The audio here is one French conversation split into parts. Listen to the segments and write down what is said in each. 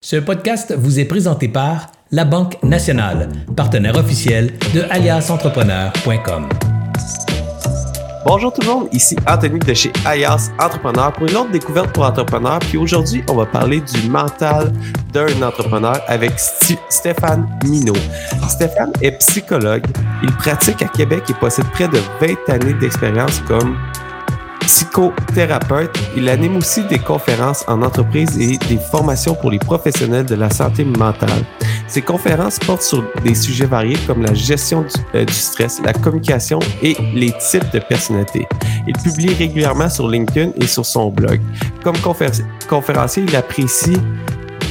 Ce podcast vous est présenté par La Banque Nationale, partenaire officiel de aliasentrepreneur.com. Bonjour tout le monde, ici Anthony de chez Alias Entrepreneur pour une autre découverte pour entrepreneurs. Puis aujourd'hui, on va parler du mental d'un entrepreneur avec Stéphane Minot. Stéphane est psychologue. Il pratique à Québec et possède près de 20 années d'expérience comme psychothérapeute. Il anime aussi des conférences en entreprise et des formations pour les professionnels de la santé mentale. Ces conférences portent sur des sujets variés comme la gestion du, euh, stress, la communication et les types de personnalité. Il publie régulièrement sur LinkedIn et sur son blog. Comme conférencier, il apprécie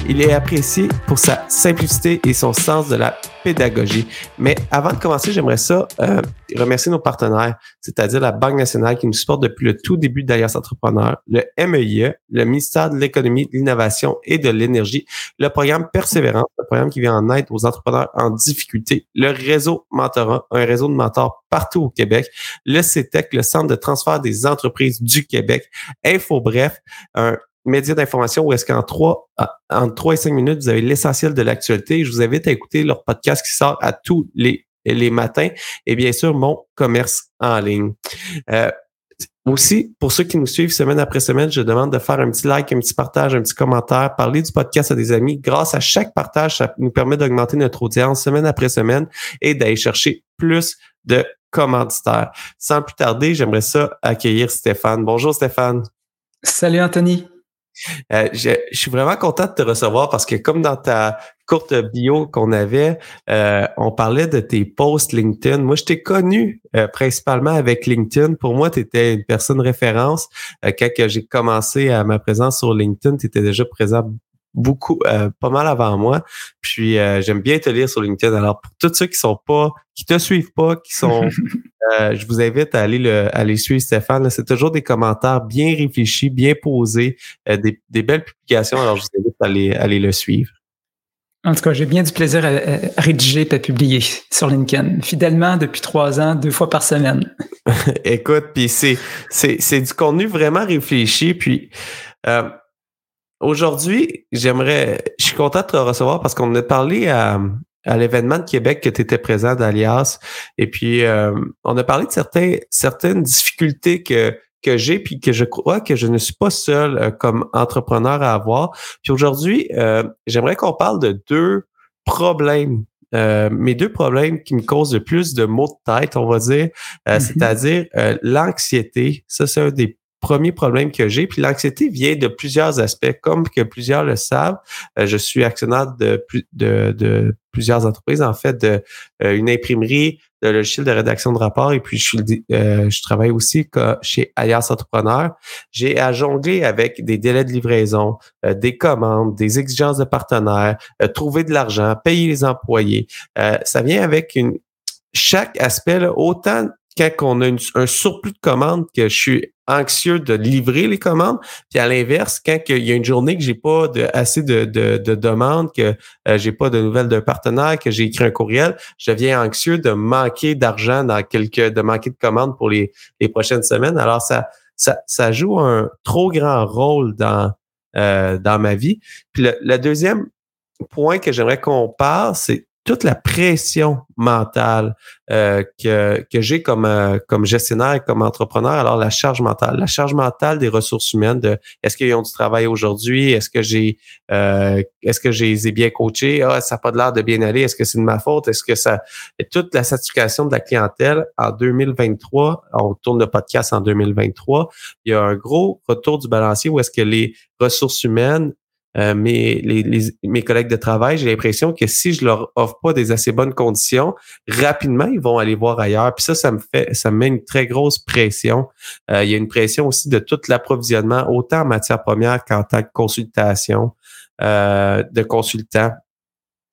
il est apprécié pour sa simplicité et son sens de la pédagogie. Mais avant de commencer, j'aimerais ça euh, remercier nos partenaires, c'est-à-dire la Banque nationale qui nous supporte depuis le tout début d'Alias Entrepreneur, le MEIE, e, le ministère de l'Économie, de l'Innovation et de l'Énergie, le programme Persévérance, le programme qui vient en aide aux entrepreneurs en difficulté, le réseau Mentorat, un réseau de mentors partout au Québec, le CETEC, le Centre de transfert des entreprises du Québec, Info Bref, un médias d'information où est-ce qu'en trois, en trois et cinq minutes, vous avez l'essentiel de l'actualité. Je vous invite à écouter leur podcast qui sort à tous les, les matins et bien sûr mon commerce en ligne. Euh, aussi, pour ceux qui nous suivent semaine après semaine, je demande de faire un petit like, un petit partage, un petit commentaire, parler du podcast à des amis. Grâce à chaque partage, ça nous permet d'augmenter notre audience semaine après semaine et d'aller chercher plus de commanditaires. Sans plus tarder, j'aimerais ça accueillir Stéphane. Bonjour Stéphane. Salut Anthony. Euh, je, suis vraiment content de te recevoir parce que comme dans ta courte bio qu'on avait, euh, on parlait de tes posts LinkedIn. Moi, je t'ai connu euh, principalement avec LinkedIn. Pour moi, tu étais une personne référence. quand j'ai commencé à ma présence sur LinkedIn, tu étais déjà présent beaucoup, euh, pas mal avant moi. Puis euh, j'aime bien te lire sur LinkedIn. Alors pour tous ceux qui sont pas, qui te suivent pas, qui sont, euh, je vous invite à aller le, à aller suivre Stéphane. C'est toujours des commentaires bien réfléchis, bien posés, des, des, belles publications. Alors je vous invite à aller, à aller le suivre. En tout cas, j'ai bien du plaisir à, rédiger et à publier sur LinkedIn, fidèlement depuis trois ans, deux fois par semaine. Écoute, puis c'est, c'est, c'est du contenu vraiment réfléchi. Puis euh, Aujourd'hui, j'aimerais, je suis content de te recevoir parce qu'on a parlé à, à l'événement de Québec que tu étais présent d'Alias. Et puis, euh, on a parlé de certains, certaines difficultés que, que j'ai, puis que je crois que je ne suis pas seul euh, comme entrepreneur à avoir. Puis aujourd'hui, euh, j'aimerais qu'on parle de deux problèmes. mes deux problèmes qui me causent le plus de maux de tête, on va dire, mm-hmm. c'est-à-dire l'anxiété. Ça, c'est un des premier problème que j'ai. Puis l'anxiété vient de plusieurs aspects, comme que plusieurs le savent. Euh, je suis actionnaire de, de, de, plusieurs entreprises, en fait, de euh, une imprimerie, de logiciels de rédaction de rapports, et puis je, suis, euh, je travaille aussi chez Alias Entrepreneur. J'ai à jongler avec des délais de livraison, des commandes, des exigences de partenaires, trouver de l'argent, payer les employés. ça vient avec une chaque aspect, là, autant quand on a un surplus de commandes que je suis anxieux de livrer les commandes. Puis à l'inverse, quand il y a une journée que j'ai pas de, assez de, de, de demandes, que euh, j'ai pas de nouvelles d'un partenaire, que j'ai écrit un courriel, je deviens anxieux de manquer d'argent dans quelques, de manquer de commandes pour les, les prochaines semaines. Alors ça, ça, ça joue un trop grand rôle dans, euh, dans ma vie. Puis le, le deuxième point que j'aimerais qu'on parle, c'est toute la pression mentale euh, que, que j'ai comme, euh, comme gestionnaire et comme entrepreneur, alors la charge mentale. La charge mentale des ressources humaines de est-ce qu'ils ont du travail aujourd'hui? Est-ce que j'ai euh, est-ce que j'ai les ai bien coachés? Ah, ça n'a pas de l'air de bien aller. Est-ce que c'est de ma faute? Est-ce que ça. toute la satisfaction de la clientèle en 2023, on tourne le podcast en 2023, il y a un gros retour du balancier où est-ce que les ressources humaines euh, mes, les, mes collègues de travail, j'ai l'impression que si je leur offre pas des assez bonnes conditions, rapidement, ils vont aller voir ailleurs. Puis ça, ça me fait, ça me met une très grosse pression. Euh, il y a une pression aussi de tout l'approvisionnement, autant en matière première qu'en tant que consultation euh, de consultants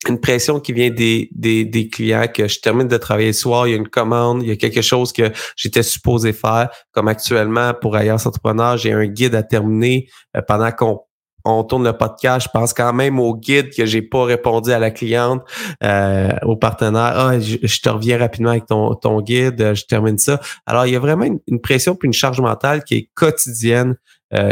une pression qui vient des, des, des, clients que je termine de travailler le soir, il y a une commande, il y a quelque chose que j'étais supposé faire, comme actuellement pour Ailleurs Entrepreneur, j'ai un guide à terminer pendant qu'on on tourne le podcast, je pense quand même au guide que j'ai pas répondu à la cliente, euh, au partenaire. Ah, je, te reviens rapidement avec ton, ton guide, je termine ça. Alors, il y a vraiment une, pression puis une charge mentale qui est quotidienne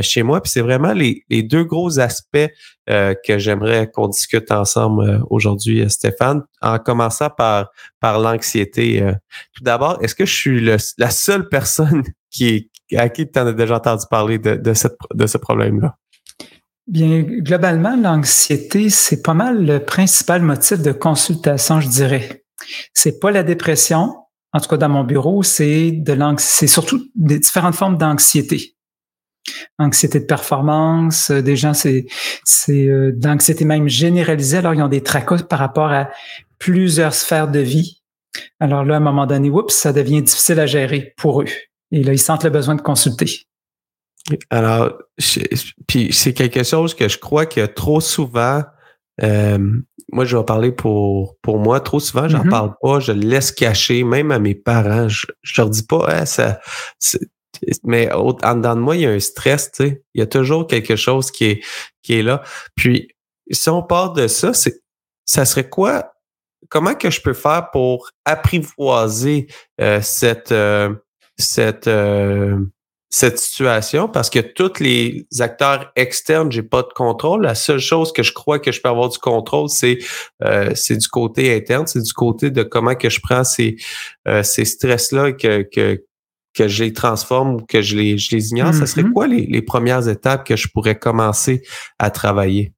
chez moi. Puis c'est vraiment les, les, deux gros aspects que j'aimerais qu'on discute ensemble aujourd'hui, Stéphane, en commençant par, par l'anxiété. tout d'abord, est-ce que je suis la seule personne qui à qui tu en as déjà entendu parler de, de, cette, de ce problème-là? Bien, globalement, l'anxiété, c'est pas mal le principal motif de consultation, je dirais. C'est pas la dépression. En tout cas, dans mon bureau, c'est de c'est surtout des différentes formes d'anxiété. Anxiété de performance, euh, des gens, c'est, c'est euh, d'anxiété même généralisée. Alors, ils ont des tracas par rapport à plusieurs sphères de vie. Alors là, à un moment donné, oups, ça devient difficile à gérer pour eux. Et là, ils sentent le besoin de consulter. Alors, puis c'est quelque chose que je crois que trop souvent, euh, moi je vais parler pour, pour moi, trop souvent, j'en mm-hmm. parle pas, je le laisse cacher, même à mes parents. Je, je leur dis pas, hein, ça, mais en dedans de moi, il y a un stress, tu sais. Il y a toujours quelque chose qui est, qui est là. Puis, si on part de ça, c'est, ça serait quoi? Comment que je peux faire pour apprivoiser euh, cette, euh, cette, cette situation parce que tous les acteurs externes, j'ai pas de contrôle. La seule chose que je crois que je peux avoir du contrôle, c'est euh, c'est du côté interne, c'est du côté de comment que je prends ces euh, ces stress-là que, que que je les transforme ou que je les je les ignore. Ça serait mm-hmm. quoi les, les premières étapes que je pourrais commencer à travailler?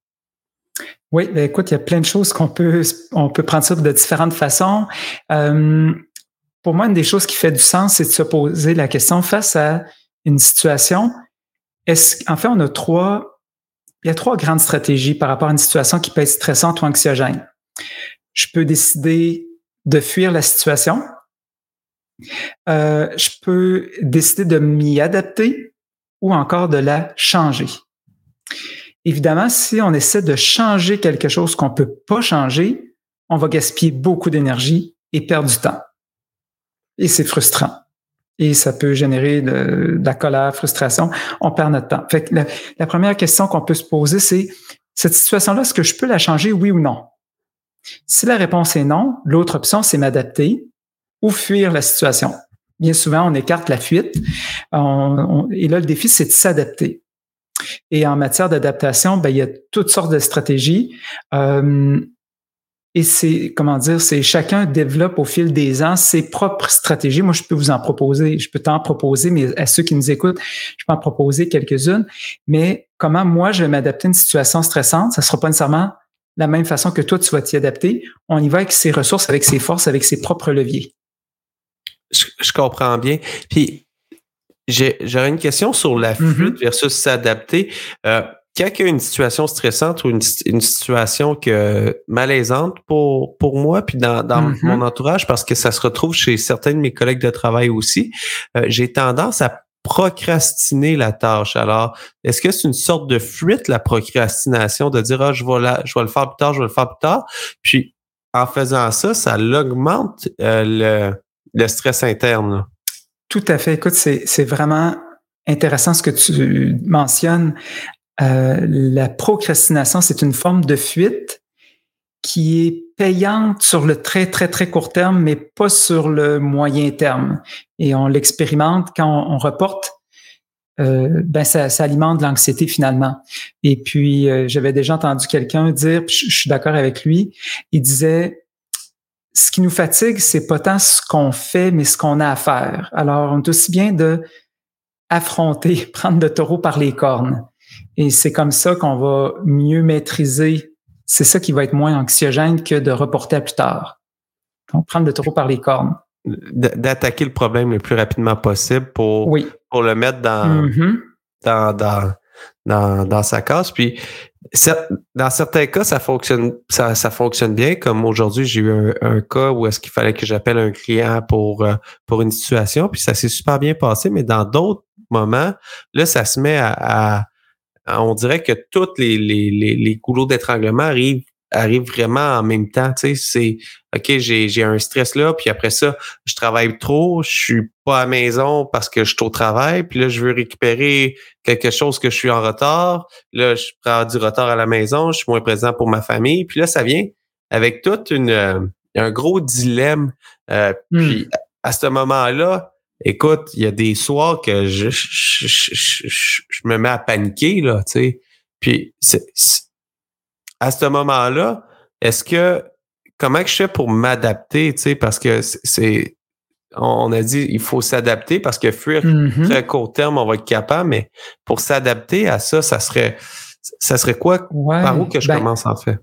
Oui, ben écoute, il y a plein de choses qu'on peut on peut prendre ça de différentes façons. Euh, pour moi, une des choses qui fait du sens, c'est de se poser la question face à une situation, est-ce, en fait, on a trois, il y a trois grandes stratégies par rapport à une situation qui peut être stressante ou anxiogène. Je peux décider de fuir la situation. Euh, je peux décider de m'y adapter ou encore de la changer. Évidemment, si on essaie de changer quelque chose qu'on peut pas changer, on va gaspiller beaucoup d'énergie et perdre du temps. Et c'est frustrant et ça peut générer de, la colère, frustration. On perd notre temps. Fait que la, première question qu'on peut se poser, c'est cette situation-là, est-ce que je peux la changer, oui ou non? Si la réponse est non, l'autre option, c'est m'adapter ou fuir la situation. Bien souvent, on écarte la fuite. et là, le défi, c'est de s'adapter. Et en matière d'adaptation, ben, il y a toutes sortes de stratégies. Euh, et c'est, comment dire, c'est chacun développe au fil des ans ses propres stratégies. Moi, je peux vous en proposer, je peux t'en proposer, mais à ceux qui nous écoutent, je peux en proposer quelques-unes. Mais comment moi, je vais m'adapter à une situation stressante, ça sera pas nécessairement la même façon que toi, tu vas t'y adapter. On y va avec ses ressources, avec ses forces, avec ses propres leviers. Je, comprends bien. Puis, j'aurais une question sur la mm-hmm. flûte versus s'adapter. Euh, quand il y a une situation stressante ou une, situation que malaisante pour, pour moi, puis dans, mm-hmm. mon entourage, parce que ça se retrouve chez certains de mes collègues de travail aussi, euh, j'ai tendance à procrastiner la tâche. Alors, est-ce que c'est une sorte de fuite, la procrastination, de dire, ah, je vais, la, je vais le faire plus tard, je vais le faire plus tard? Puis, en faisant ça, ça augmente euh, le, le stress interne. Tout à fait. Écoute, c'est vraiment intéressant ce que tu mentionnes. Euh, la procrastination, c'est une forme de fuite qui est payante sur le très, très, très court terme, mais pas sur le moyen terme. Et on l'expérimente quand on, reporte. Euh, ben ça, ça, alimente l'anxiété finalement. Et puis euh, j'avais déjà entendu quelqu'un dire, je, je suis d'accord avec lui, il disait ce qui nous fatigue, c'est pas tant ce qu'on fait, mais ce qu'on a à faire. Alors on est aussi bien de affronter, prendre le taureau par les cornes. Et c'est comme ça qu'on va mieux maîtriser. C'est ça qui va être moins anxiogène que de reporter à plus tard. Donc, prendre le taureau par les cornes. D'attaquer le problème le plus rapidement possible pour, pour le mettre dans, mm-hmm. dans, dans, dans, dans, sa case. Puis, dans certains cas, ça fonctionne, ça, ça fonctionne bien. Comme aujourd'hui, j'ai eu un, cas où est-ce qu'il fallait que j'appelle un client pour, euh, pour une situation, puis ça s'est super bien passé. Mais dans d'autres moments, là, ça se met à on dirait que tous les, les, les, les goulots d'étranglement arrivent arrivent vraiment en même temps. Tu sais, c'est OK, j'ai, j'ai un stress là, puis après ça, je travaille trop, je suis pas à la maison parce que je suis au travail, puis là, je veux récupérer quelque chose que je suis en retard. Là, je prends du retard à la maison, je suis moins présent pour ma famille. Puis là, ça vient avec toute une euh, un gros dilemme. Euh, hmm. Puis à ce moment-là, écoute, il y a des soirs que je, je, je, je me mets à paniquer, là, tu sais. Puis, à ce moment-là, est-ce que, comment que je fais pour m'adapter, tu sais, parce que c'est, on a dit il faut s'adapter parce que fuir Mhm. très court terme, on va être capable, mais pour s'adapter à ça, ça serait, ça serait quoi, Ouais, par où que je ben, commence en fait?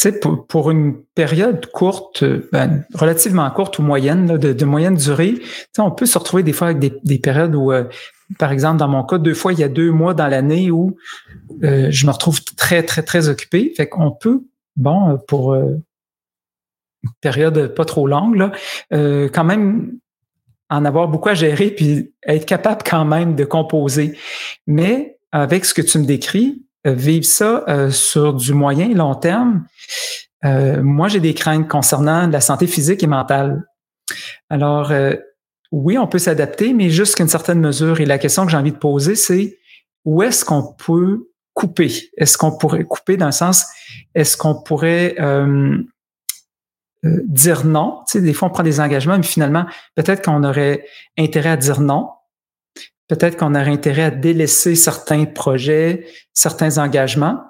Sais, pour, pour une période courte, euh, ben, relativement courte ou moyenne, là, de, de moyenne durée, on peut se retrouver des fois avec des, des périodes où, euh, par exemple, dans mon cas, deux fois, il y a deux mois dans l'année où euh, je me retrouve très, très, très occupé. Fait qu'on peut, bon, euh, pour euh, une période pas trop longue, là, euh, quand même en avoir beaucoup à gérer puis être capable quand même de composer. Mais avec ce que tu me décris, vivre ça euh, sur du moyen et long terme, euh, moi, j'ai des craintes concernant la santé physique et mentale. Alors, euh, oui, on peut s'adapter, mais jusqu'à une certaine mesure. Et la question que j'ai envie de poser, c'est où est-ce qu'on peut couper? Est-ce qu'on pourrait couper dans le sens, est-ce qu'on pourrait euh, euh, dire non? Tu sais, des fois, on prend des engagements, mais finalement, peut-être qu'on aurait intérêt à dire non. Peut-être qu'on aurait intérêt à délaisser certains projets, certains engagements.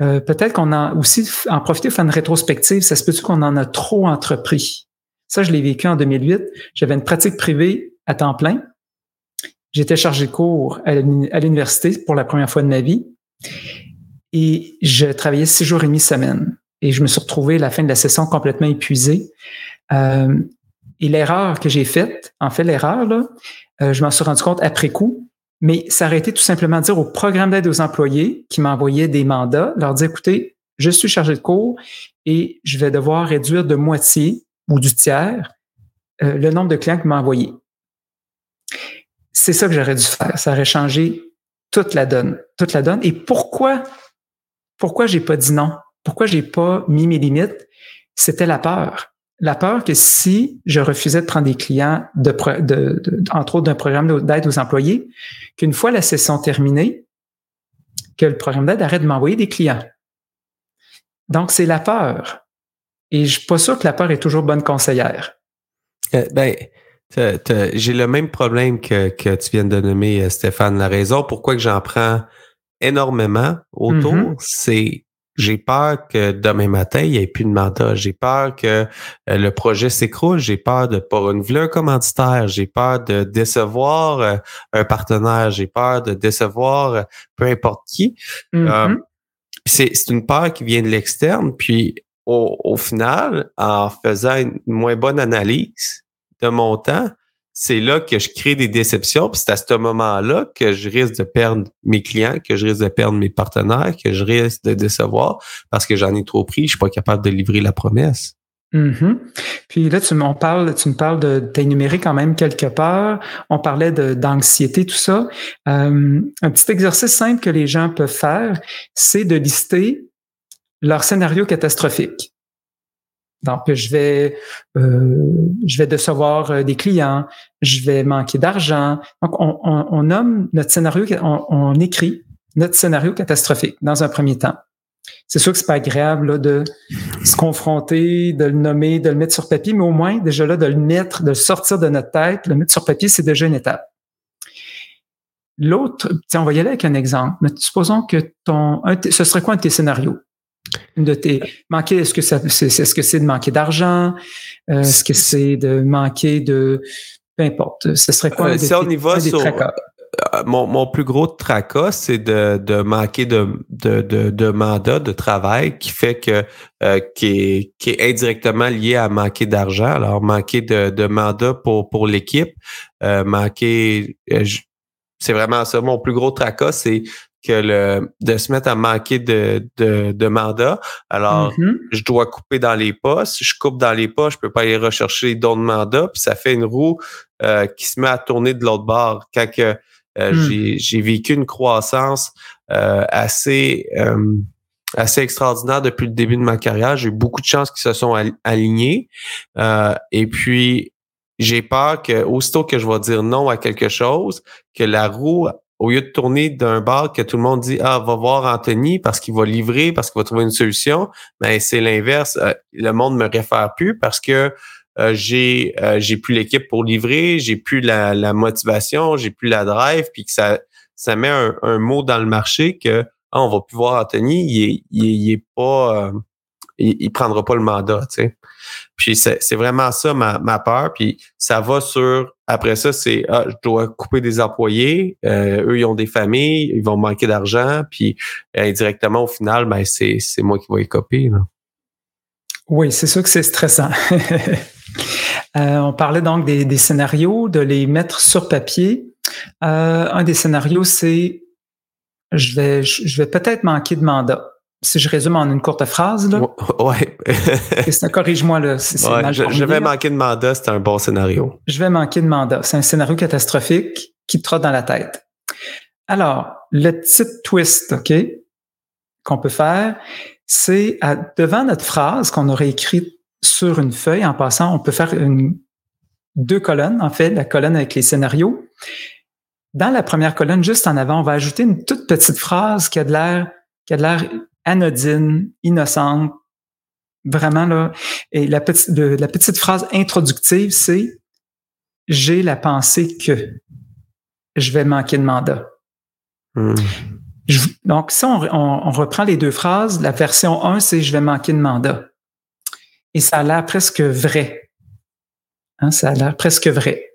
Euh, peut-être qu'on a aussi en profiter pour faire une rétrospective. Ça se peut-tu qu'on en a trop entrepris? Ça, je l'ai vécu en 2008. J'avais une pratique privée à temps plein. J'étais chargé de cours à l'uni- à l'université pour la première fois de ma vie. Et je travaillais six jours et demi semaine. Et je me suis retrouvé à la fin de la session complètement épuisé. Euh, et l'erreur que j'ai faite, en fait, l'erreur, euh, je m'en suis rendu compte après coup, mais ça aurait été tout simplement dire au programme d'aide aux employés qui m'envoyait des mandats, leur dire, écoutez, je suis chargé de cours et je vais devoir réduire de moitié ou du tiers euh, le nombre de clients que m'a envoyé. C'est ça que j'aurais dû faire. Ça aurait changé toute la donne, toute la donne. Et pourquoi, pourquoi j'ai pas dit non? Pourquoi j'ai pas mis mes limites? C'était la peur. La peur que si je refusais de prendre des clients, de, pro- de- de- entre autres d'un programme d'aide aux employés, qu'une fois la session terminée, que le programme d'aide arrête de m'envoyer des clients. Donc, c'est la peur. Et je suis pas sûr que la peur est toujours bonne conseillère. Euh, ben, j'ai le même problème que, que tu viens de nommer, euh, Stéphane. La raison pourquoi que j'en prends énormément autour, Mhm. c'est j'ai peur que demain matin, il n'y ait plus de mandat. J'ai peur que euh, le projet s'écroule. J'ai peur de ne pas renouveler un commanditaire. J'ai peur de décevoir euh, un partenaire. J'ai peur de décevoir euh, peu importe qui. Mhm. Euh, c'est c'est une peur qui vient de l'externe. Puis au, au final, en faisant une moins bonne analyse de mon temps, c'est là que je crée des déceptions. Puis c'est à ce moment-là que je risque de perdre mes clients, que je risque de perdre mes partenaires, que je risque de décevoir parce que j'en ai trop pris. Je suis pas capable de livrer la promesse. Mhm. Puis là, tu, m'en parles, tu me parles de, t'as énuméré quand même quelque part. On parlait d'anxiété, tout ça. Euh, un petit exercice simple que les gens peuvent faire, c'est de lister leur scénario catastrophique. Donc, je vais, euh, je vais décevoir euh, des clients, je vais manquer d'argent. Donc, on, on, on nomme notre scénario, on, on écrit notre scénario catastrophique dans un premier temps. C'est sûr que c'est pas agréable là, de se confronter, de le nommer, de le mettre sur papier, mais au moins déjà là de le mettre, de le sortir de notre tête, le mettre sur papier, c'est déjà une étape. L'autre, tiens, on va y aller avec un exemple. Mais supposons que ton, un, ce serait quoi un de tes scénarios? De tes manquer, est-ce que ça, c'est, est-ce que c'est de manquer d'argent? Euh, Est-ce que c'est de manquer de, peu importe. Ce serait quoi Euh, si on y va sur-? Euh, mon, mon plus gros tracas, c'est de, de manquer de, de, de, de mandat de travail qui fait que euh, qui, est, qui est indirectement lié à manquer d'argent. Alors, manquer de, de mandat pour, pour l'équipe, euh, manquer euh, c'est vraiment ça. Mon plus gros tracas, c'est que le de se mettre à manquer de, de, de mandat. Alors, Mhm. je dois couper dans les postes. Je coupe dans les postes, je peux pas aller rechercher d'autres mandats. Puis ça fait une roue euh, qui se met à tourner de l'autre bord. Quand que, euh, Hmm. j'ai, vécu une croissance euh, assez assez extraordinaire depuis le début de ma carrière. J'ai eu beaucoup de chances qui se sont al- alignées. Et puis, j'ai peur que aussitôt que je vais dire non à quelque chose, que la roue au lieu de tourner d'un bar que tout le monde dit ah va voir Anthony parce qu'il va livrer parce qu'il va trouver une solution, mais c'est l'inverse. Euh, le monde me réfère plus parce que euh, j'ai euh, j'ai plus l'équipe pour livrer, j'ai plus la, motivation, j'ai plus la drive, puis que ça ça met un, mot dans le marché que ah, on va plus voir Anthony, il est, il est, pas il, il, prendra pas le mandat, tu sais. Puis c'est vraiment ça ma, peur. Puis ça va sur après ça, c'est ah, je dois couper des employés. Euh, eux, ils ont des familles, ils vont manquer d'argent. Puis indirectement, au final, ben c'est moi qui vais copier. Là. Oui, c'est sûr que c'est stressant. euh, on parlait donc des, des, scénarios, de les mettre sur papier. Euh, un des scénarios, c'est je vais, je vais peut-être manquer de mandat si je résume en une courte phrase, là. Ouais. Corrige-moi, là. je, vais manquer de mandat, c'est un bon scénario. Je vais manquer de mandat. C'est un scénario catastrophique qui te trotte dans la tête. Alors, le petit twist, OK, qu'on peut faire, c'est devant notre phrase qu'on aurait écrite sur une feuille, en passant, on peut faire une, deux colonnes, en fait, la colonne avec les scénarios. Dans la première colonne, juste en avant, on va ajouter une toute petite phrase qui a de l'air qui a de l'air anodine, innocente, vraiment là. Et la petite, la petite phrase introductive, c'est j'ai la pensée que je vais manquer de mandat. Hmm. donc, si on, on, reprend les deux phrases, la version 1, c'est je vais manquer de mandat. Et ça a l'air presque vrai. Hein, ça a l'air presque vrai.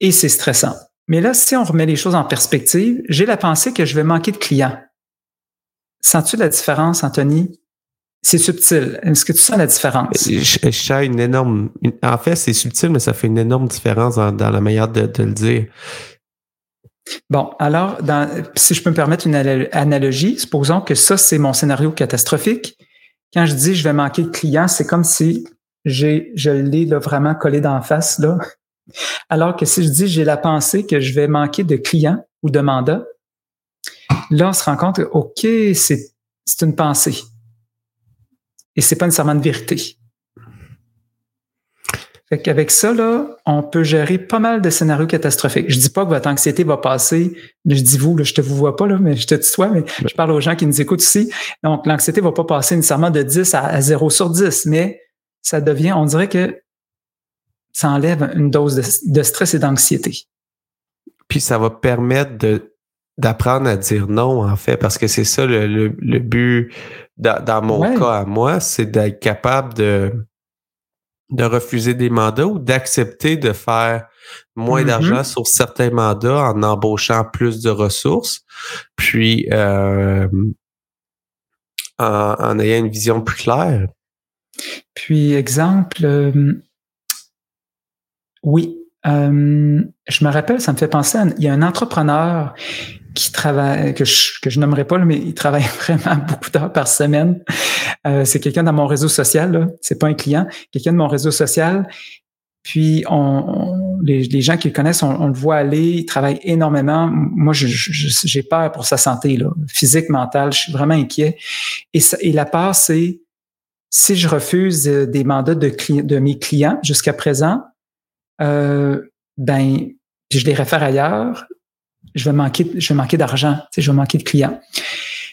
Et c'est stressant. Mais là, si on remet les choses en perspective, j'ai la pensée que je vais manquer de clients. Sens-tu la différence, Anthony? C'est subtil. Est-ce que tu sens la différence? Je, sens une énorme. en fait, c'est subtil, mais ça fait une énorme différence dans, la manière de, le dire. Bon, alors, si je peux me permettre une analogie, supposons que ça, c'est mon scénario catastrophique. Quand je dis je vais manquer de clients, c'est comme si j'ai, je l'ai vraiment collé d'en face, là. Alors que si je dis j'ai la pensée que je vais manquer de clients ou de mandats, Là, on se rend compte que, OK, c'est, une pensée. Et c'est pas nécessairement une vérité. Fait qu'avec ça, là, on peut gérer pas mal de scénarios catastrophiques. Je dis pas que votre anxiété va passer. Je dis vous, là, je te vous vois pas, là, mais je te tutoie, mais je parle aux gens qui nous écoutent ici. Donc, l'anxiété va pas passer nécessairement de 10 à, 0 sur 10, mais ça devient, on dirait que ça enlève une dose de stress et d'anxiété. Puis ça va permettre de d'apprendre à dire non, en fait, parce que c'est ça le, le, but dans, mon cas à moi, c'est d'être capable de, de refuser des mandats ou d'accepter de faire moins mm-hmm. d'argent sur certains mandats en embauchant plus de ressources, puis euh, en, ayant une vision plus claire. Puis, exemple, euh, oui, euh, je me rappelle, ça me fait penser, à, il y a un entrepreneur qui travaille, que je, que je nommerai pas, mais il travaille vraiment beaucoup d'heures par semaine. Euh, c'est quelqu'un dans mon réseau social, c'est pas un client, quelqu'un de mon réseau social. Puis on, les, les, gens qui le connaissent, on, le voit aller, il travaille énormément. Moi, j'ai peur pour sa santé, là, physique, mentale. Je suis vraiment inquiet. Et, ça, et la part, c'est si je refuse des mandats de, de mes clients jusqu'à présent, euh, ben, je les réfère ailleurs, je vais manquer, je vais manquer d'argent, je vais manquer de clients.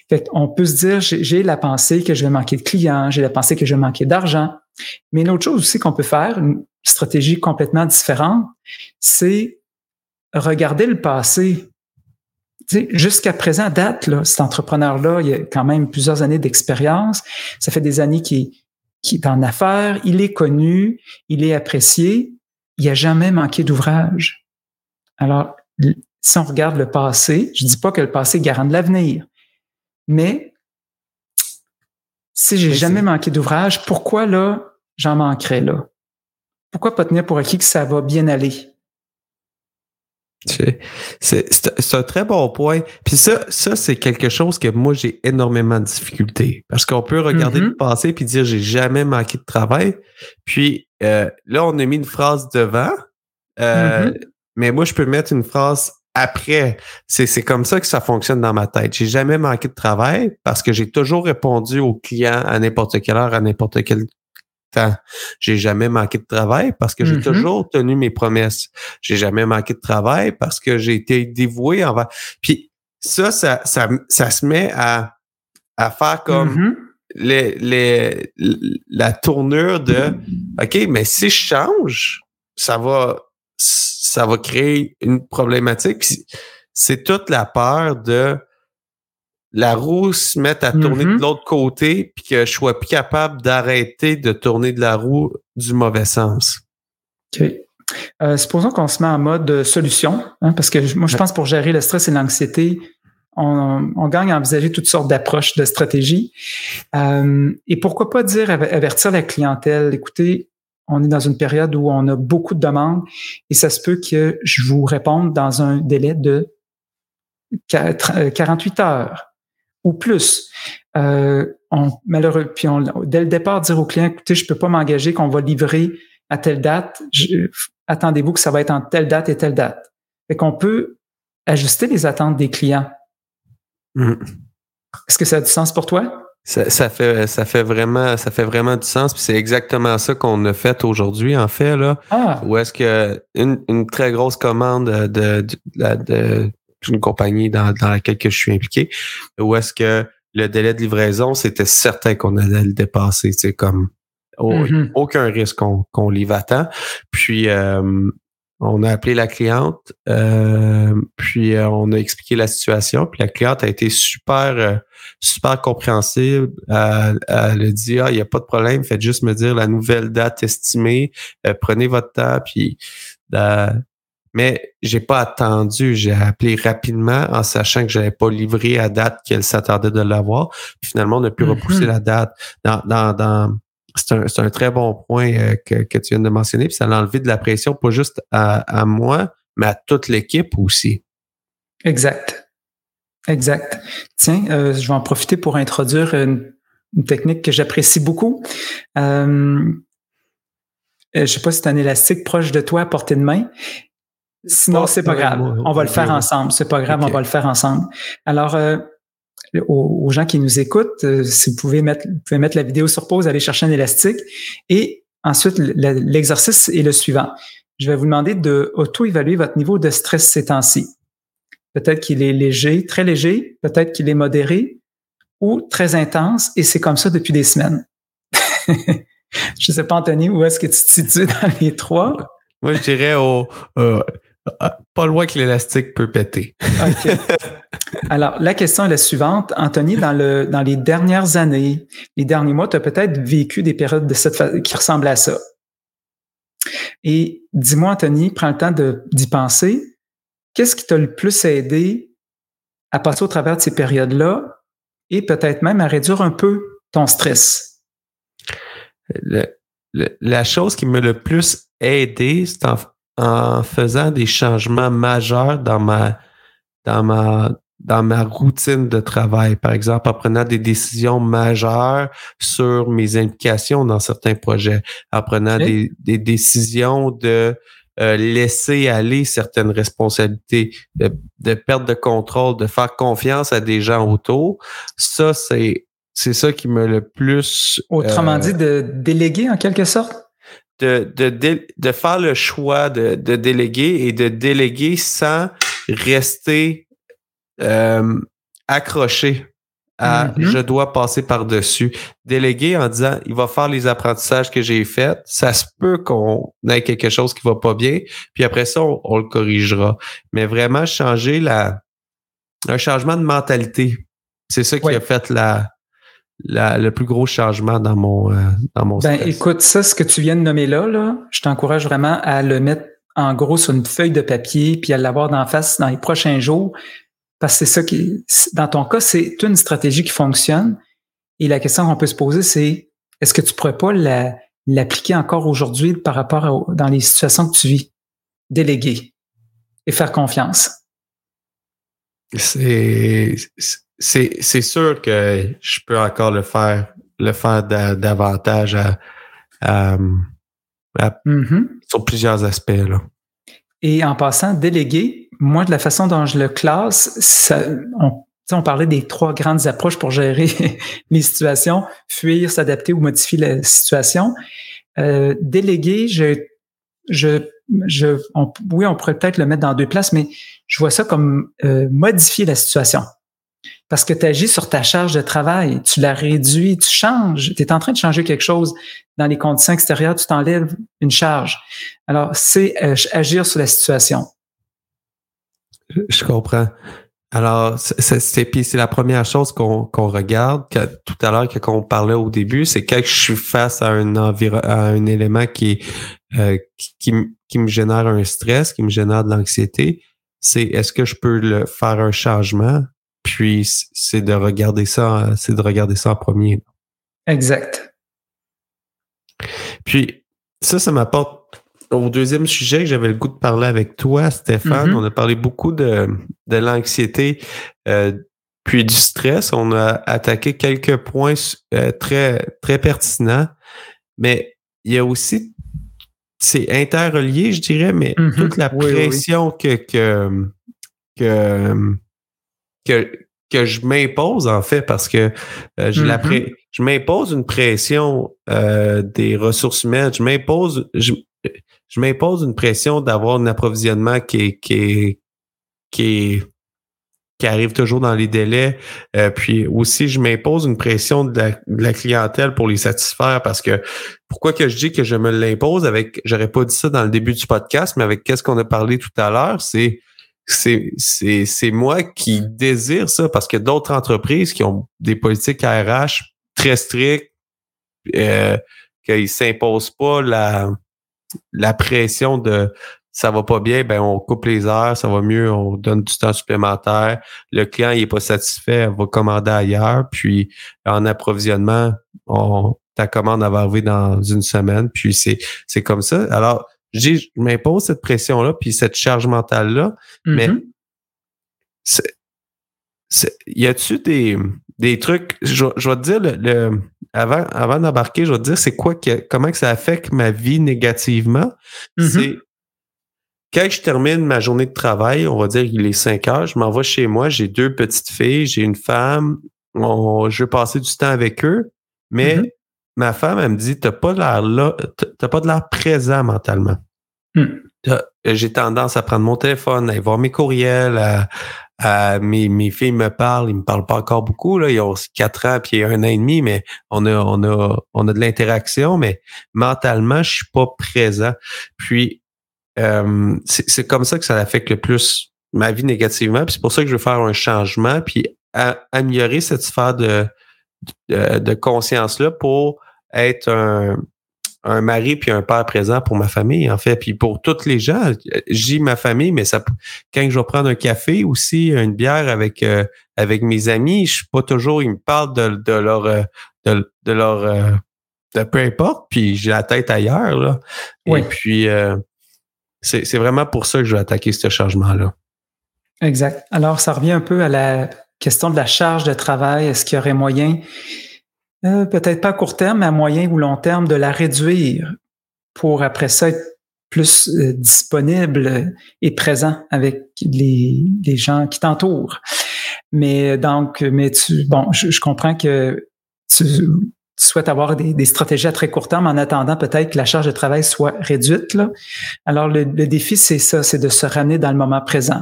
Fait on peut se dire, j'ai la pensée que je vais manquer de clients, j'ai la pensée que je vais manquer d'argent. Mais une autre chose aussi qu'on peut faire, une stratégie complètement différente, c'est regarder le passé. Jusqu'à présent, date, là, cet entrepreneur-là, il a quand même plusieurs années d'expérience. Ça fait des années qu'il est en affaires, il est connu, il est apprécié. Il n'a jamais manqué d'ouvrage. Alors, si on regarde le passé, je dis pas que le passé garante l'avenir, mais si j'ai jamais manqué d'ouvrage, pourquoi là, j'en manquerais là? Pourquoi pas tenir pour acquis que ça va bien aller? C'est un très bon point. Puis ça, ça c'est quelque chose que moi, j'ai énormément de difficultés. Parce qu'on peut regarder mm-hmm. le passé puis dire j'ai jamais manqué de travail. Puis euh, là, on a mis une phrase devant. Euh, mm-hmm. Mais moi, je peux mettre une phrase après. C'est comme ça que ça fonctionne dans ma tête. J'ai jamais manqué de travail parce que j'ai toujours répondu aux clients à n'importe quelle heure, à n'importe quel temps. J'ai jamais manqué de travail parce que j'ai mm-hmm. toujours tenu mes promesses. J'ai jamais manqué de travail parce que j'ai été dévoué envers. Puis ça, ça, ça, ça se met à, à faire comme mm-hmm. les, les, la tournure de OK, mais si je change, ça va, ça va créer une problématique. C'est toute la peur de la roue se mettre à tourner de mm-hmm. l'autre côté puis que je sois plus capable d'arrêter de tourner de la roue du mauvais sens. OK. Euh, supposons qu'on se met en mode solution, hein, parce que moi, je pense pour gérer le stress et l'anxiété, on, gagne à envisager toutes sortes d'approches, de stratégies. Euh, et pourquoi pas dire, avertir la clientèle, écoutez, on est dans une période où on a beaucoup de demandes et ça se peut que je vous réponde dans un délai de 48 euh, heures ou plus. Euh, on, malheureux, puis on, dès le départ, dire au client, écoutez, je peux pas m'engager qu'on va livrer à telle date. Attendez-vous que ça va être en telle date et telle date. Fait qu'on peut ajuster les attentes des clients Mm. Est-ce que ça a du sens pour toi? Ça, fait ça fait vraiment ça fait vraiment du sens puis c'est exactement ça qu'on a fait aujourd'hui en fait là ah. où est-ce que une, très grosse commande de, de, d'une compagnie dans, laquelle je suis impliqué où est-ce que le délai de livraison c'était certain qu'on allait le dépasser c'est comme mm-hmm. aucun risque qu'on qu'on livre à temps puis euh, on a appelé la cliente, euh, puis euh, on a expliqué la situation, puis la cliente a été super, euh, super compréhensible. Elle, a dit ah il n'y a pas de problème, faites juste me dire la nouvelle date estimée, prenez votre temps, puis mais j'ai pas attendu, j'ai appelé rapidement en sachant que j'avais pas livré à date qu'elle s'attendait de l'avoir. Puis finalement, on a pu repousser mm-hmm. la date. Dans, dans, dans, c'est un, très bon point euh, que, tu viens de mentionner. Puis ça a enlevé de la pression, pas juste à, moi, mais à toute l'équipe aussi. Exact. Exact. Tiens, euh, je vais en profiter pour introduire une, technique que j'apprécie beaucoup. Euh, je ne sais pas si tu as un élastique proche de toi à portée de main. Sinon, c'est pas grave. On va le faire ensemble. C'est pas grave, on va le faire ensemble. Alors, aux, gens qui nous écoutent, euh, si vous pouvez mettre, vous pouvez mettre la vidéo sur pause, aller chercher un élastique. Et ensuite, l'exercice est le suivant. Je vais vous demander de auto-évaluer votre niveau de stress ces temps-ci. Peut-être qu'il est léger, très léger, peut-être qu'il est modéré ou très intense, et c'est comme ça depuis des semaines. je ne sais pas, Anthony, où est-ce que tu te situes dans les trois? Moi, je dirais au, euh, pas loin que l'élastique peut péter. Alors, la question est la suivante. Anthony, dans, le, dans les dernières années, les derniers mois, tu as peut-être vécu des périodes de cette qui ressemblent à ça. Et dis-moi, Anthony, prends le temps d'y penser. Qu'est-ce qui t'a le plus aidé à passer au travers de ces périodes-là et peut-être même à réduire un peu ton stress? la chose qui m'a le plus aidé, c'est en, en faisant des changements majeurs dans ma, dans ma, dans ma routine de travail. Par exemple, en prenant des décisions majeures sur mes implications dans certains projets, en prenant des, des, décisions de euh, laisser aller certaines responsabilités, de, de perte de contrôle, de faire confiance à des gens autour. Ça, c'est c'est ça qui me le plus. Autrement euh, dit, de déléguer en quelque sorte? De, de, de faire le choix de, de, déléguer et de déléguer sans rester euh, accroché à mm-hmm. je dois passer par-dessus. Déléguer en disant il va faire les apprentissages que j'ai faits. Ça se peut qu'on ait quelque chose qui va pas bien, puis après ça, on, le corrigera. Mais vraiment changer la un changement de mentalité. C'est ça qui a fait la, le plus gros changement dans mon, euh, dans mon ben, écoute, ça, ce que tu viens de nommer là, là je t'encourage vraiment à le mettre en gros sur une feuille de papier puis à l'avoir d'en face dans les prochains jours. Parce que c'est ça qui, dans ton cas, c'est une stratégie qui fonctionne. Et la question qu'on peut se poser, c'est est-ce que tu pourrais pas l'appliquer encore aujourd'hui par rapport à, dans les situations que tu vis? Déléguer et faire confiance. C'est, c'est sûr que je peux encore le faire, le faire davantage mm-hmm. sur plusieurs aspects. Là. Et en passant, déléguer, moi, de la façon dont je le classe, ça, on, on parlait des trois grandes approches pour gérer les situations, fuir, s'adapter ou modifier la situation. Euh, déléguer, je, je, je oui, on pourrait peut-être le mettre dans deux places, mais je vois ça comme euh, modifier la situation. Parce que tu agis sur ta charge de travail, tu la réduis, tu changes, tu es en train de changer quelque chose dans les conditions extérieures, tu t'enlèves une charge. Alors, c'est euh, agir sur la situation. Je comprends. Alors, c'est la première chose qu'on regarde tout à l'heure quand on parlait au début, c'est quand je suis face à un à un élément qui, euh, qui, qui, me génère un stress, qui me génère de l'anxiété, c'est est-ce que je peux faire un changement, puis c'est de regarder ça, c'est de regarder ça en premier. Exact. Puis ça, ça m'apporte au deuxième sujet que j'avais le goût de parler avec toi, Stéphane, mm-hmm. on a parlé beaucoup de, de l'anxiété euh, puis du stress. On a attaqué quelques points euh, très, très pertinents, mais il y a aussi, c'est interrelié, je dirais, mais mm-hmm. toute la pression Que, que, que, que, que je m'impose, en fait, parce que euh, je, mm-hmm. je m'impose une pression des ressources humaines, je m'impose, je m'impose une pression d'avoir un approvisionnement qui qui qui qui arrive toujours dans les délais. Euh, puis aussi, je m'impose une pression de la, clientèle pour les satisfaire parce que pourquoi que je dis que je me l'impose avec, j'aurais pas dit ça dans le début du podcast, mais avec qu'est-ce qu'on a parlé tout à l'heure, c'est c'est, moi qui désire ça parce que d'autres entreprises qui ont des politiques RH très strictes, euh, qu'ils s'imposent pas la, la pression de ça va pas bien, ben on coupe les heures, ça va mieux, on donne du temps supplémentaire. Le client il est pas satisfait, on va commander ailleurs. Puis en approvisionnement, on, ta commande va arriver dans une semaine. Puis c'est comme ça. Alors je m'impose cette pression là, puis cette charge mentale là, mais mm-hmm. c'est, y a-tu des des trucs, je, je vais te dire, le, avant, avant d'embarquer, je vais te dire c'est quoi que, comment que ça affecte ma vie négativement. Mm-hmm. C'est quand je termine ma journée de travail, on va dire qu'il est 5 heures, je m'en vais chez moi, j'ai deux petites filles, j'ai une femme, je veux passer du temps avec eux, mais mm-hmm. Ma femme, elle me dit, t'as pas l'air là, t'as pas de l'air présent mentalement. Mm. J'ai tendance à prendre mon téléphone, à voir mes courriels, à, euh, mes, mes filles me parlent, ils me parlent pas encore beaucoup. Là. Ils ont quatre ans puis un an et demi, mais on a, on a, on a de l'interaction, mais mentalement, je suis pas présent. Puis euh, c'est comme ça que ça affecte le plus ma vie négativement. Puis c'est pour ça que je veux faire un changement, puis améliorer cette sphère de, de, de conscience-là pour être un, un mari puis un père présent pour ma famille, en fait. Puis pour toutes les gens, j'ai ma famille, mais ça quand je vais prendre un café aussi, une bière avec euh, avec mes amis, je suis pas toujours, ils me parlent de, de leur euh, de, de, leur euh, de peu importe, puis j'ai la tête ailleurs. Là. Et puis c'est vraiment pour ça que je vais attaquer ce changement-là. Exact. Alors, ça revient un peu à la question de la charge de travail. Est-ce qu'il y aurait moyen euh, peut-être pas à court terme, mais à moyen ou long terme, de la réduire pour après ça être plus euh, disponible et présent avec les, gens qui t'entourent? Mais donc, mais tu, je, comprends que tu, souhaites avoir des, stratégies à très court terme en attendant peut-être que la charge de travail soit réduite. Alors, le, le défi, c'est ça, c'est de se ramener dans le moment présent.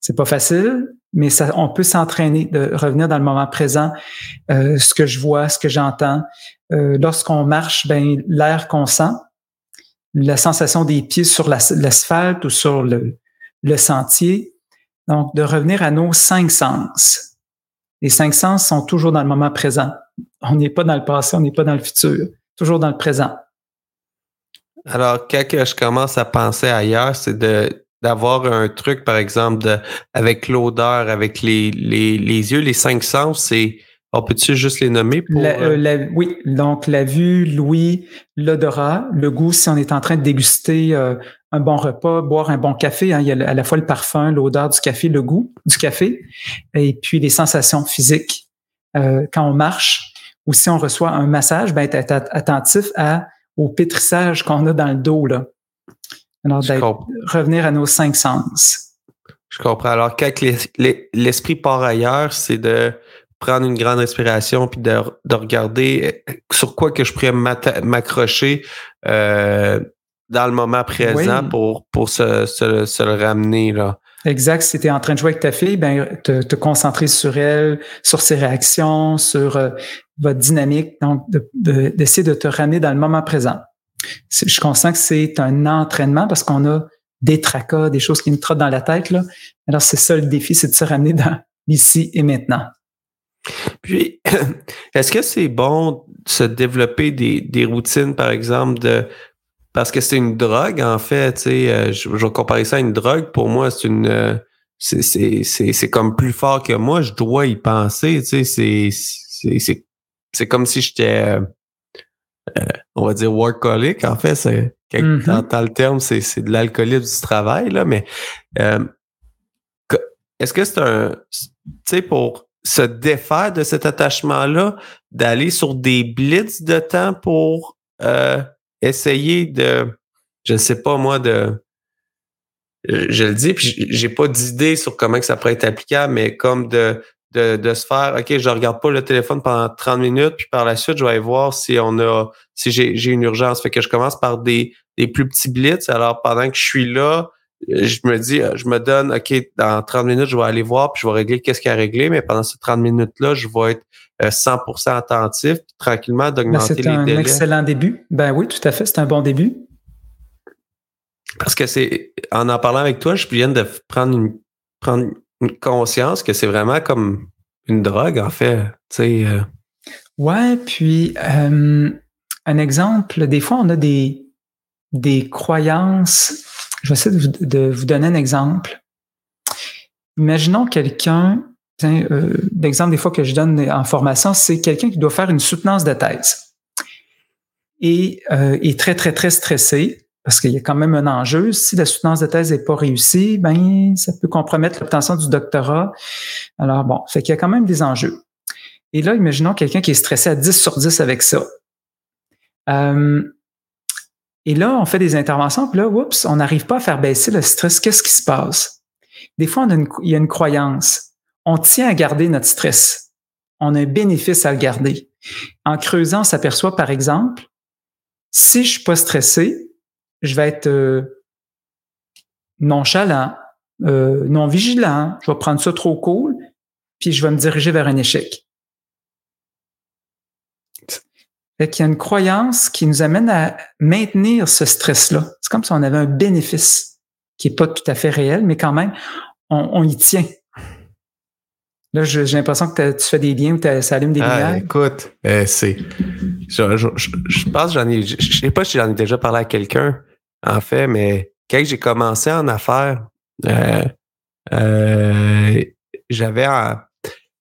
C'est pas facile, mais ça, on peut s'entraîner de revenir dans le moment présent, euh, ce que je vois, ce que j'entends. Euh, lorsqu'on marche, ben l'air qu'on sent, la sensation des pieds sur l'asphalte ou sur le, le sentier. Donc, de revenir à nos cinq sens. Les cinq sens sont toujours dans le moment présent. On n'est pas dans le passé, on n'est pas dans le futur, toujours dans le présent. Alors, quand je commence à penser ailleurs, c'est de d'avoir un truc, par exemple, de, avec l'odeur, avec les, les, les, yeux, les cinq sens, c'est. On peut-tu juste les nommer pour. Euh, euh, oui, donc la vue, l'ouïe, l'odorat, le goût, si on est en train de déguster euh, un bon repas, boire un bon café, hein, il y a à la fois le parfum, l'odeur du café, le goût du café, et puis les sensations physiques. quand on marche ou si on reçoit un massage, ben, être attentif à, au pétrissage qu'on a dans le dos. Là. Alors, revenir à nos cinq sens. Je comprends. Alors, quand l'esprit part ailleurs, c'est de prendre une grande respiration puis de, regarder euh, sur quoi que je pourrais m'accrocher euh, dans le moment présent pour, pour se, le ramener. Là. Exact. Si tu es en train de jouer avec ta fille, ben, te, te concentrer sur elle, sur ses réactions, sur euh, votre dynamique, donc d'essayer de, de, te ramener dans le moment présent. Je conscient que c'est un entraînement parce qu'on a des tracas, des choses qui nous trottent dans la tête. Là. Alors, c'est ça le défi, c'est de se ramener dans l'ici et maintenant. Puis, est-ce que c'est bon de se développer des, des routines, par exemple, de parce que c'est une drogue, en fait, tu sais, euh, je, vais comparer ça à une drogue. Pour moi, c'est une euh, c'est comme plus fort que moi, je dois y penser, tu sais, c'est c'est comme si j'étais euh, on va dire workaholic, en fait, c'est mm-hmm. dans, le terme, c'est de l'alcoolisme du travail, là, mais est-ce que c'est un tu sais, pour se défaire de cet attachement-là, d'aller sur des blitz de temps pour essayer de, je ne sais pas moi, de, je le dis, puis j'ai pas d'idée sur comment que ça pourrait être applicable, mais comme de, de, de, se faire, OK, je regarde pas le téléphone pendant 30 minutes, puis par la suite, je vais aller voir si on a, si j'ai une urgence. Fait que je commence par des, des plus petits blitz. Alors, pendant que je suis là, je me dis, je me donne, OK, dans 30 minutes, je vais aller voir, puis je vais régler qu'est-ce qu'il y a à régler, mais pendant ces 30 minutes-là, je vais être 100% euh, attentif, puis tranquillement d'augmenter les délais. C'est un excellent début. Ben oui, tout à fait, c'est un bon début. Parce que c'est, en en parlant avec toi, je viens de prendre une, prendre une conscience que c'est vraiment comme une drogue, en fait. Sais, euh. Ouais, puis un exemple, des fois, on a des, des croyances je vais essayer de vous, donner un exemple. Imaginons quelqu'un, euh, l'exemple des fois que je donne en formation, c'est quelqu'un qui doit faire une soutenance de thèse et euh, est très, très, très stressé parce qu'il y a quand même un enjeu. Si la soutenance de thèse n'est pas réussie, ben, ça peut compromettre l'obtention du doctorat. Alors bon, fait qu'il y a quand même des enjeux. Et là, imaginons quelqu'un qui est stressé à 10 sur 10 avec ça. Euh, et là, on fait des interventions, puis là, oups, on n'arrive pas à faire baisser le stress. Qu'est-ce qui se passe? Des fois, il y a une croyance. On tient à garder notre stress. On a un bénéfice à le garder. En creusant, on s'aperçoit, par exemple, si je suis pas stressé, je vais être euh, nonchalant, euh, non vigilant, je vais prendre ça trop cool, puis je vais me diriger vers un échec. Fait qu'il y a une croyance qui nous amène à maintenir ce stress-là. C'est comme si on avait un bénéfice qui est pas tout à fait réel, mais quand même, on, y tient. Là, j'ai l'impression que tu fais des liens ou ça allume des ah, lumières. Écoute, euh, c'est. Je, je, je, pense j'en ai. Je, sais pas si j'en ai déjà parlé à quelqu'un, en fait, mais quand j'ai commencé en affaires, euh, euh, j'avais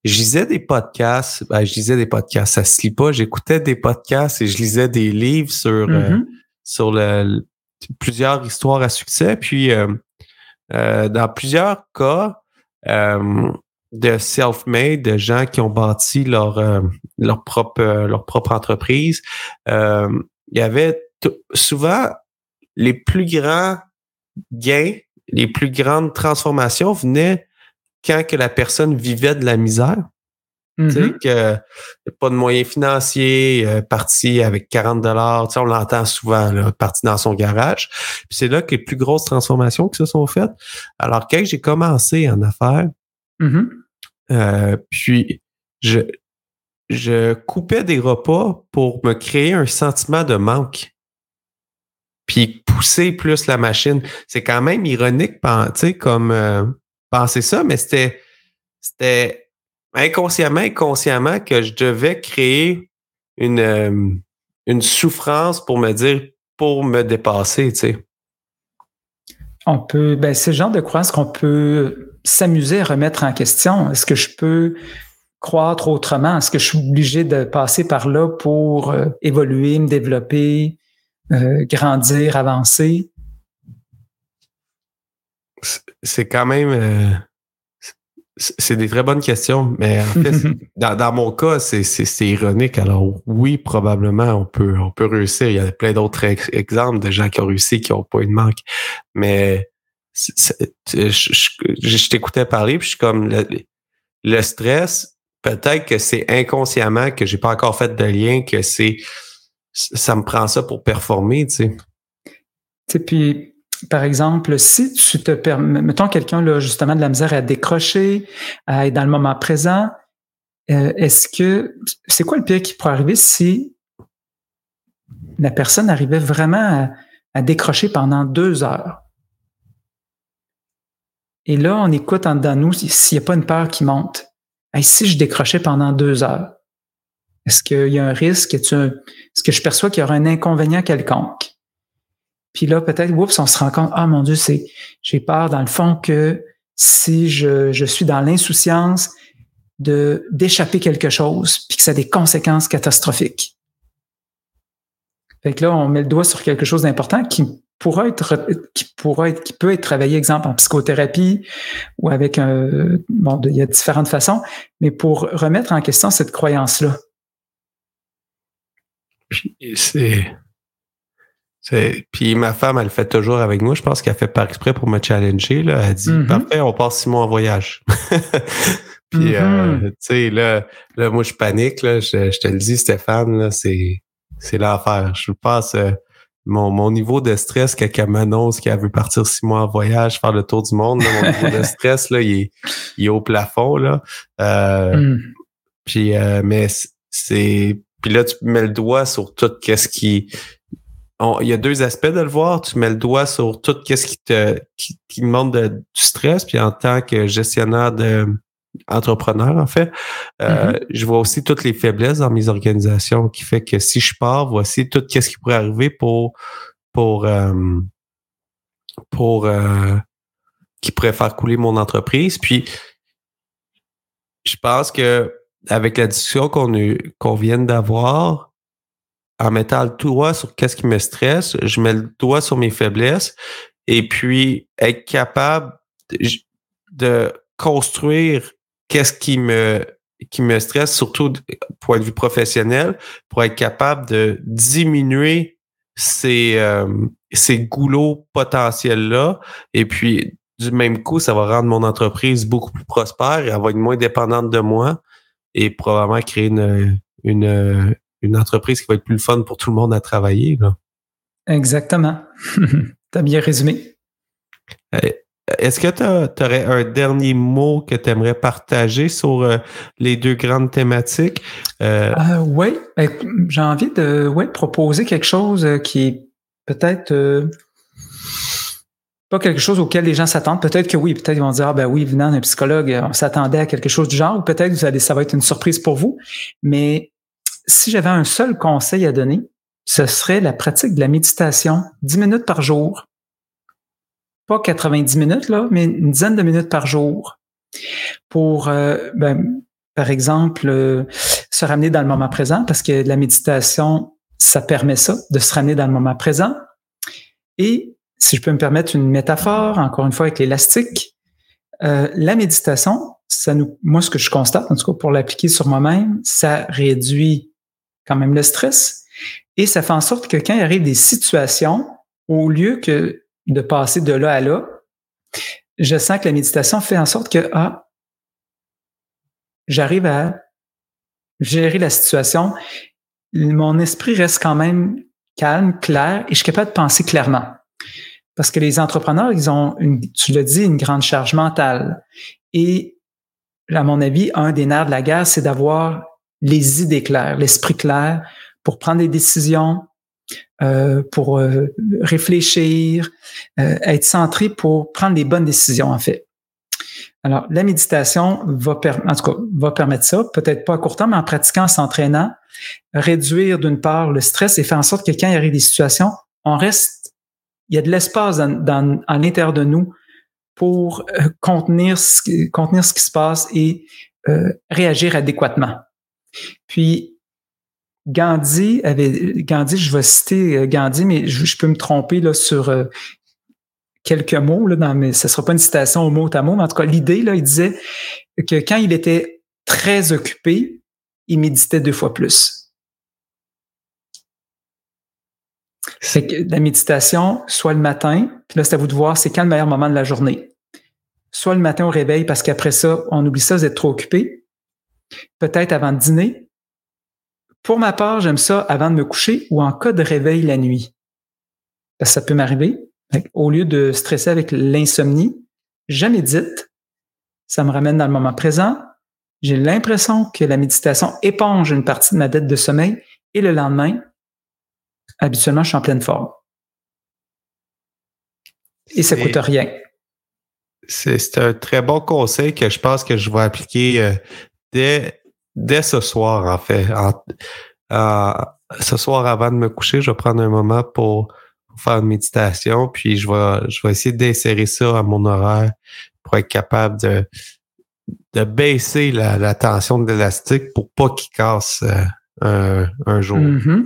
je lisais des podcasts, ben, je lisais des podcasts, ça se lit pas, j'écoutais des podcasts et je lisais des livres sur, euh, mm-hmm. sur le, plusieurs histoires à succès. Puis euh, euh, dans plusieurs cas de self-made, de gens qui ont bâti leur, leur, propre, leur propre entreprise, il y avait souvent les plus grands gains, les plus grandes transformations venaient quand que la personne vivait de la misère. Tu sais, mm-hmm. que pas de moyens financiers, euh, parti avec 40 dollars, tu sais, on l'entend souvent, là, parti dans son garage. Puis c'est là que les plus grosses transformations qui se sont faites. Alors, quand j'ai commencé en affaires, mm-hmm. euh, puis je, je coupais des repas pour me créer un sentiment de manque. Puis pousser plus la machine. C'est quand même ironique, comme... Euh, penser ça, mais c'était, c'était inconsciemment, inconsciemment que je devais créer une, euh, une souffrance pour me dire, pour me dépasser, tu sais. On peut, ben, c'est le genre de croyance qu'on peut s'amuser à remettre en question. Est-ce que je peux croître autrement? Est-ce que je suis obligé de passer par là pour euh, évoluer, me développer, euh, grandir, avancer? c'est quand même. Euh, c'est des très bonnes questions, mais en fait, dans, mon cas, c'est ironique. Alors oui, probablement, on peut, on peut réussir. Il y a plein d'autres exemples de gens qui ont réussi, qui n'ont pas eu de manque. Mais je, t'écoutais parler, puis je suis comme le, stress, peut-être que c'est inconsciemment que j'ai pas encore fait de lien, que c'est ça me prend ça pour performer, tu sais. puis par exemple, si tu te permets, mettons quelqu'un, là, justement, de la misère à décrocher, à être dans le moment présent, euh, est-ce que, c'est quoi le pire qui pourrait arriver si la personne arrivait vraiment à, décrocher pendant deux heures? Et là, on écoute en dedans nous s'il n'y a pas une peur qui monte. et si je décrochais pendant deux heures, est-ce qu'il y a un risque? Est-ce que je perçois qu'il y aura un inconvénient quelconque? Puis là, peut-être, oups, on se rend compte, ah mon Dieu, c'est, j'ai peur dans le fond que si je, je suis dans l'insouciance de d'échapper quelque chose, puis que ça a des conséquences catastrophiques. Fait que là, on met le doigt sur quelque chose d'important qui pourra être, qui pourra être, qui peut être travaillé, exemple, en psychothérapie ou avec un, bon, il y a différentes façons, mais pour remettre en question cette croyance-là. C'est puis ma femme, elle le fait toujours avec moi. Je pense qu'elle fait par exprès pour me challenger. Là. Elle dit mm-hmm. Parfait, on passe six mois en voyage. Puis euh, mm-hmm. tu sais, là, là, moi, je panique. Là. Je, te le dis, Stéphane, là, c'est, c'est l'affaire. Je pense euh, mon, mon niveau de stress quand elle m'annonce qu'elle veut partir six mois en voyage, faire le tour du monde, mon niveau de stress, là, il est, il est au plafond. Là. Euh, mm. Puis mais c'est. Puis là, tu mets le doigt sur tout qu'est-ce qui il y a deux aspects de le voir. Tu mets le doigt sur tout ce qui te qui, qui demande de, du stress, puis en tant que gestionnaire de entrepreneur, en fait, euh, mm-hmm. je vois aussi toutes les faiblesses dans mes organisations qui fait que si je pars, voici tout ce qui pourrait arriver pour pour euh, pour euh, qui pourrait faire couler mon entreprise. Puis je pense que avec la discussion qu'on qu'on vient d'avoir, en mettant le doigt sur qu'est-ce qui me stresse, je mets le doigt sur mes faiblesses et puis être capable de, construire qu'est-ce qui me qui me stresse, surtout point de vue professionnel, pour être capable de diminuer ces, euh, ces goulots potentiels-là. Et puis, du même coup, ça va rendre mon entreprise beaucoup plus prospère et elle va être moins dépendante de moi et probablement créer une, une, une entreprise qui va être plus fun pour tout le monde à travailler. Exactement. tu as bien résumé. Est-ce que tu aurais un dernier mot que tu aimerais partager sur euh, les deux grandes thématiques? Euh, euh, oui, ben, j'ai envie de proposer quelque chose qui est peut-être pas quelque chose auquel les gens s'attendent. Peut-être que oui, peut-être ils vont dire, ah ben oui, venant d'un psychologue, on s'attendait à quelque chose du genre, ou peut-être que ça va être une surprise pour vous. Mais si j'avais un seul conseil à donner, ce serait la pratique de la méditation 10 minutes par jour. Pas 90 minutes, là, mais une dizaine de minutes par jour. Pour, euh, ben, par exemple, euh, se ramener dans le moment présent, parce que la méditation, ça permet ça, de se ramener dans le moment présent. Et si je peux me permettre une métaphore, encore une fois avec l'élastique, euh, la méditation, ça nous, moi, ce que je constate, en tout cas pour l'appliquer sur moi-même, ça réduit quand même le stress. Et ça fait en sorte que quand il arrive des situations, au lieu que de passer de là à là, je sens que la méditation fait en sorte que, ah, j'arrive à gérer la situation. Mon esprit reste quand même calme, clair, et je suis capable de penser clairement. Parce que les entrepreneurs, ils ont, tu l'as dit, une grande charge mentale. Et, à mon avis, un des nerfs de la guerre, c'est d'avoir les idées claires, l'esprit clair pour prendre des décisions, euh, pour euh, réfléchir, euh, être centré pour prendre les bonnes décisions, en fait. Alors, la méditation va, en tout cas, va permettre ça, peut-être pas à court terme, mais en pratiquant, en s'entraînant, réduire d'une part le stress et faire en sorte que quand il arrive des situations, on reste, il y a de l'espace dans, dans, à l'intérieur de nous pour contenir ce, contenir ce qui se passe et réagir adéquatement. Puis Gandhi avait Gandhi, je vais citer euh, Gandhi, mais je, peux me tromper là sur euh, quelques mots là, dans mais ce sera pas une citation au mot à mot, mais en tout cas l'idée là, il disait que quand il était très occupé, il méditait deux fois plus. C'est que la méditation, soit le matin, puis là c'est à vous de voir, c'est quand le meilleur moment de la journée. Soit le matin au réveil, parce qu'après ça, on oublie ça, vous êtes trop occupé peut-être avant dîner. Pour ma part, j'aime ça avant de me coucher ou en cas de réveil la nuit. Parce que ça peut m'arriver. Au lieu de stresser avec l'insomnie, je médite, ça me ramène dans le moment présent. J'ai l'impression que la méditation éponge une partie de ma dette de sommeil et le lendemain, habituellement, je suis en pleine forme. Et ça coûte rien. C'est un très bon conseil que je pense que je vais appliquer euh, dès, dès ce soir, en fait. ce soir, avant de me coucher, je vais prendre un moment pour, faire une méditation, puis je vais, je vais essayer d'insérer ça à mon horaire pour être capable de, de baisser la, tension de l'élastique pour pas qu'il casse euh, un, jour. Mm-hmm.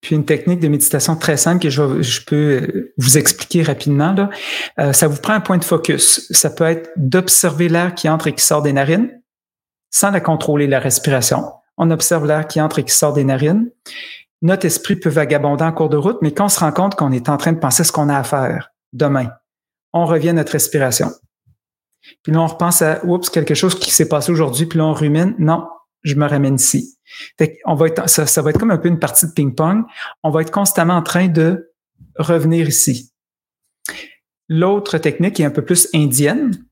Puis une technique de méditation très simple que je, peux vous expliquer rapidement. Là. Euh, ça vous prend un point de focus. Ça peut être d'observer l'air qui entre et qui sort des narines sans la contrôler, la respiration. On observe l'air qui entre et qui sort des narines. Notre esprit peut vagabonder en cours de route, mais quand on se rend compte qu'on est en train de penser ce qu'on a à faire demain, on revient à notre respiration. Puis là, on repense à, oups, quelque chose qui s'est passé aujourd'hui, puis là, on rumine. Non, je me ramène ici. Fait on va être, ça va être comme un peu une partie de ping-pong. On va être constamment en train de revenir ici. L'autre technique est un peu plus indienne.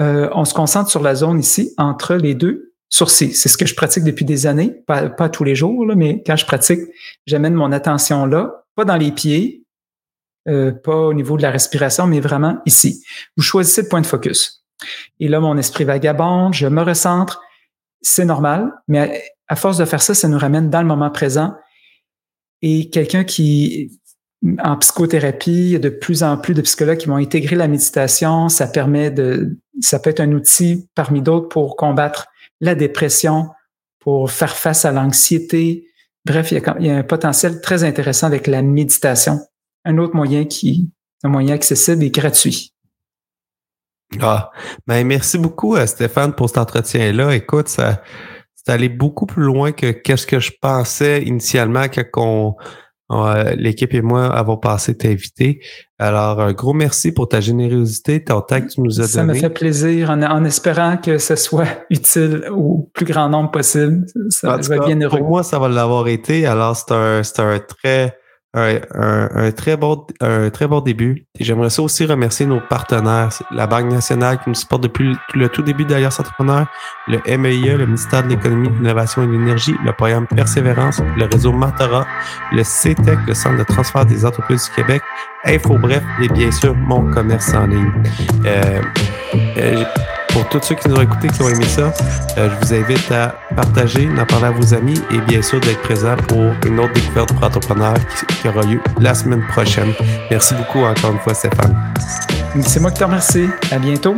Euh, on se concentre sur la zone ici, entre les deux sourcils. C'est ce que je pratique depuis des années, pas, tous les jours, mais quand je pratique, j'amène mon attention là, pas dans les pieds, euh, pas au niveau de la respiration, mais vraiment ici. Vous choisissez le point de focus. Et là, mon esprit vagabonde, je me recentre. C'est normal, mais à force de faire ça, ça nous ramène dans le moment présent. Et quelqu'un qui, en psychothérapie, il y a de plus en plus de psychologues qui vont intégrer la méditation. Ça permet de, ça peut être un outil parmi d'autres pour combattre la dépression, pour faire face à l'anxiété. Bref, il y, a, un potentiel très intéressant avec la méditation. Un autre moyen qui, un moyen accessible et gratuit. Ah, ben merci beaucoup euh, Stéphane pour cet entretien-là. Écoute, ça, c'est allé beaucoup plus loin que qu'est-ce que je pensais initialement quand l'équipe et moi avons passé t'inviter. Alors, un gros merci pour ta générosité, ton temps que tu nous as donné. Ça me fait plaisir en, espérant que ce soit utile au plus grand nombre possible. Ça, va bien heureux. Pour moi, ça va l'avoir été. Alors, c'est un, c'est un très un, très bon, un très bon début. Et j'aimerais ça aussi remercier nos partenaires, la Banque nationale qui nous supporte depuis le, tout début d'Alliance Entrepreneur, le MEIE, e, le ministère de l'Économie, de l'Innovation et de l'Énergie, le programme Persévérance, le réseau Matara, le CETEC, le Centre de transfert des entreprises du Québec, Info Bref et bien sûr mon commerce en ligne. Euh, euh, pour tous ceux qui nous ont écoutés, qui ont aimé ça, euh, je vous invite à partager, d'en parler à vos amis et bien sûr d'être présent pour une autre découverte pour entrepreneurs qui, aura lieu la semaine prochaine. Merci beaucoup encore une fois, Stéphane. C'est moi qui te remercie. À bientôt.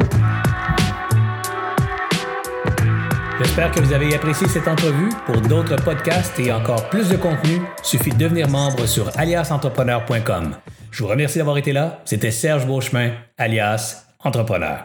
J'espère que vous avez apprécié cette entrevue. Pour d'autres podcasts et encore plus de contenu, suffit de devenir membre sur aliasentrepreneur.com. Je vous remercie d'avoir été là. C'était Serge Beauchemin, alias Entrepreneur.